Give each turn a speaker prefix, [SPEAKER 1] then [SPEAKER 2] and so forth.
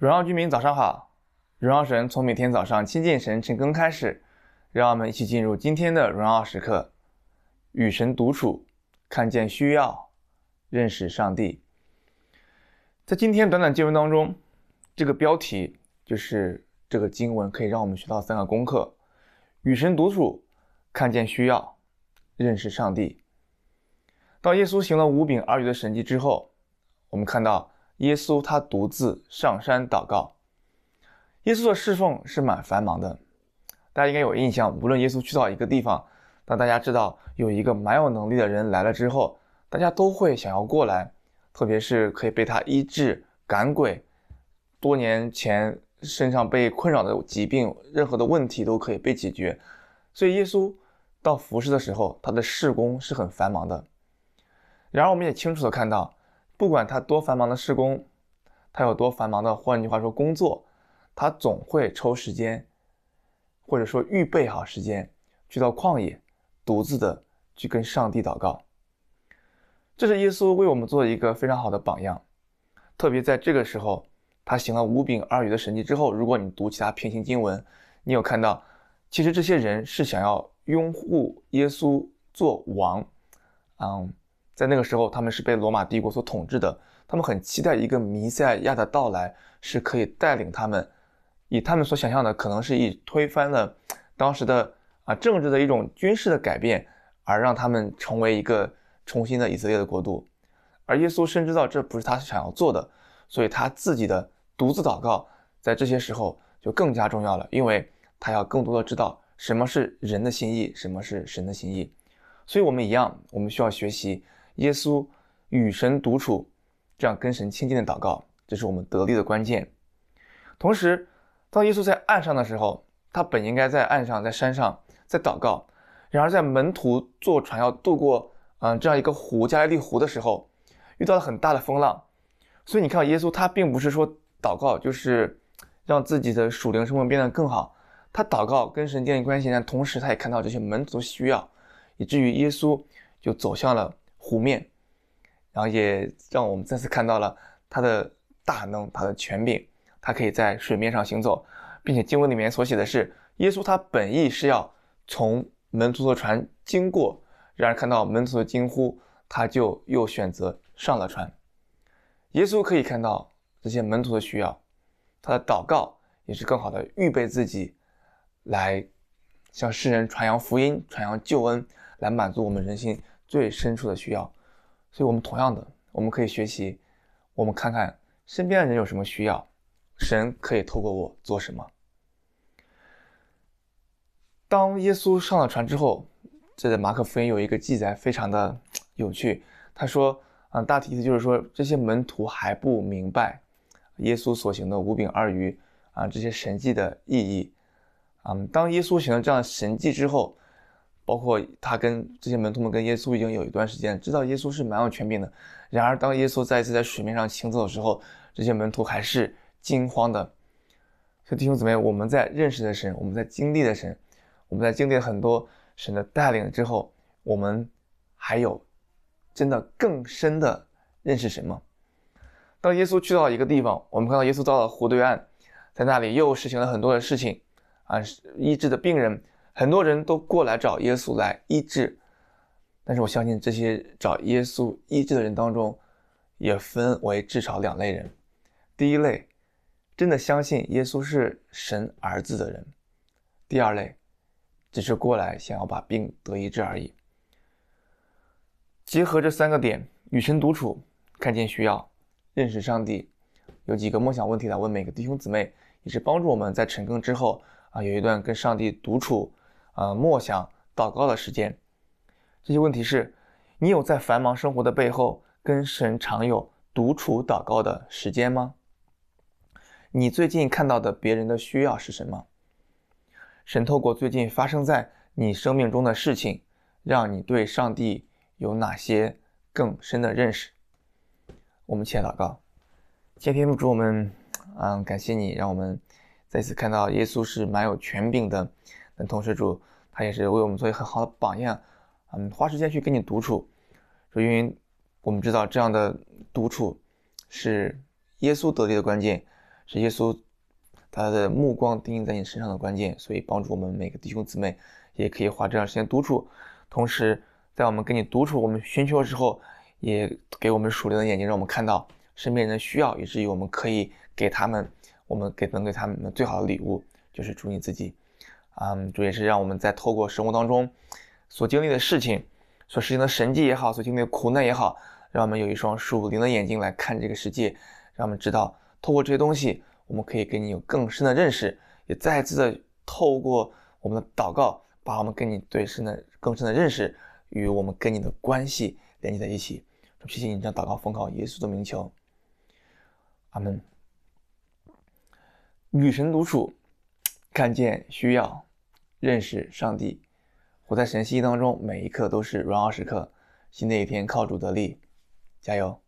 [SPEAKER 1] 荣耀居民早上好，荣耀神从每天早上亲近神晨更开始，让我们一起进入今天的荣耀时刻，与神独处，看见需要，认识上帝。在今天短短经文当中，这个标题就是这个经文可以让我们学到三个功课：与神独处，看见需要，认识上帝。到耶稣行了五饼二鱼的神迹之后，我们看到。耶稣他独自上山祷告。耶稣的侍奉是蛮繁忙的，大家应该有印象。无论耶稣去到一个地方，当大家知道有一个蛮有能力的人来了之后，大家都会想要过来，特别是可以被他医治、赶鬼，多年前身上被困扰的疾病，任何的问题都可以被解决。所以耶稣到服侍的时候，他的事工是很繁忙的。然而，我们也清楚地看到。不管他多繁忙的施工，他有多繁忙的，换句话说工作，他总会抽时间，或者说预备好时间，去到旷野，独自的去跟上帝祷告。这是耶稣为我们做一个非常好的榜样。特别在这个时候，他行了五饼二鱼的神迹之后，如果你读其他平行经文，你有看到，其实这些人是想要拥护耶稣做王，嗯。在那个时候，他们是被罗马帝国所统治的。他们很期待一个弥赛亚的到来，是可以带领他们，以他们所想象的，可能是以推翻了 当时的啊政治的一种军事的改变，而让他们成为一个重新的以色列的国度。而耶稣深知道这不是他想要做的，所以他自己的独自祷告，在这些时候就更加重要了，因为他要更多的知道什么是人的心意，什么是神的心意。所以我们一样，我们需要学习。耶稣与神独处，这样跟神亲近的祷告，这是我们得力的关键。同时，当耶稣在岸上的时候，他本应该在岸上，在山上，在祷告。然而，在门徒坐船要渡过嗯这样一个湖——加利利湖的时候，遇到了很大的风浪。所以你看到，耶稣他并不是说祷告就是让自己的属灵生活变得更好，他祷告跟神建立关系，但同时他也看到这些门徒需要，以至于耶稣就走向了。湖面，然后也让我们再次看到了他的大能，他的权柄，他可以在水面上行走，并且经文里面所写的是，耶稣他本意是要从门徒的船经过，然而看到门徒的惊呼，他就又选择上了船。耶稣可以看到这些门徒的需要，他的祷告也是更好的预备自己，来向世人传扬福音，传扬救恩，来满足我们人心。最深处的需要，所以我们同样的，我们可以学习，我们看看身边的人有什么需要，神可以透过我做什么。当耶稣上了船之后，这在马可福音有一个记载，非常的有趣。他说，啊，大体意思就是说，这些门徒还不明白耶稣所行的五饼二鱼啊这些神迹的意义。嗯，当耶稣行了这样神迹之后。包括他跟这些门徒们跟耶稣已经有一段时间，知道耶稣是蛮有权柄的。然而，当耶稣再一次在水面上行走的时候，这些门徒还是惊慌的。所以弟兄姊妹，我们在认识的神，我们在经历的神，我们在经历很多神的带领之后，我们还有真的更深的认识神吗？当耶稣去到一个地方，我们看到耶稣到了湖对岸，在那里又实行了很多的事情，啊，医治的病人。很多人都过来找耶稣来医治，但是我相信这些找耶稣医治的人当中，也分为至少两类人。第一类，真的相信耶稣是神儿子的人；第二类，只是过来想要把病得医治而已。结合这三个点，与神独处，看见需要，认识上帝，有几个梦想问题来问每个弟兄姊妹，也是帮助我们在晨更之后啊，有一段跟上帝独处。呃，默想祷告的时间，这些问题是：你有在繁忙生活的背后跟神常有独处祷告的时间吗？你最近看到的别人的需要是什么？神透过最近发生在你生命中的事情，让你对上帝有哪些更深的认识？我们且祷告，今天主我们，嗯，感谢你，让我们再次看到耶稣是蛮有权柄的。同时，主他也是为我们做一个很好的榜样，嗯，花时间去跟你独处，说因为我们知道这样的独处是耶稣得力的关键，是耶稣他的目光定在你身上的关键，所以帮助我们每个弟兄姊妹也可以花这段时间独处，同时在我们跟你独处，我们寻求的时候，也给我们属灵的眼睛，让我们看到身边人的需要，以至于我们可以给他们，我们给能给他们最好的礼物就是主你自己。嗯，主也是让我们在透过生活当中所经历的事情，所实行的神迹也好，所经历的苦难也好，让我们有一双属灵的眼睛来看这个世界，让我们知道透过这些东西，我们可以跟你有更深的认识，也再次的透过我们的祷告，把我们跟你对深的更深的认识与我们跟你的关系连接在一起。谢谢你这样祷告奉靠耶稣的名求，阿门。与神独处，看见需要，认识上帝，活在神心当中，每一刻都是荣耀时刻。新的一天靠主得力，加油！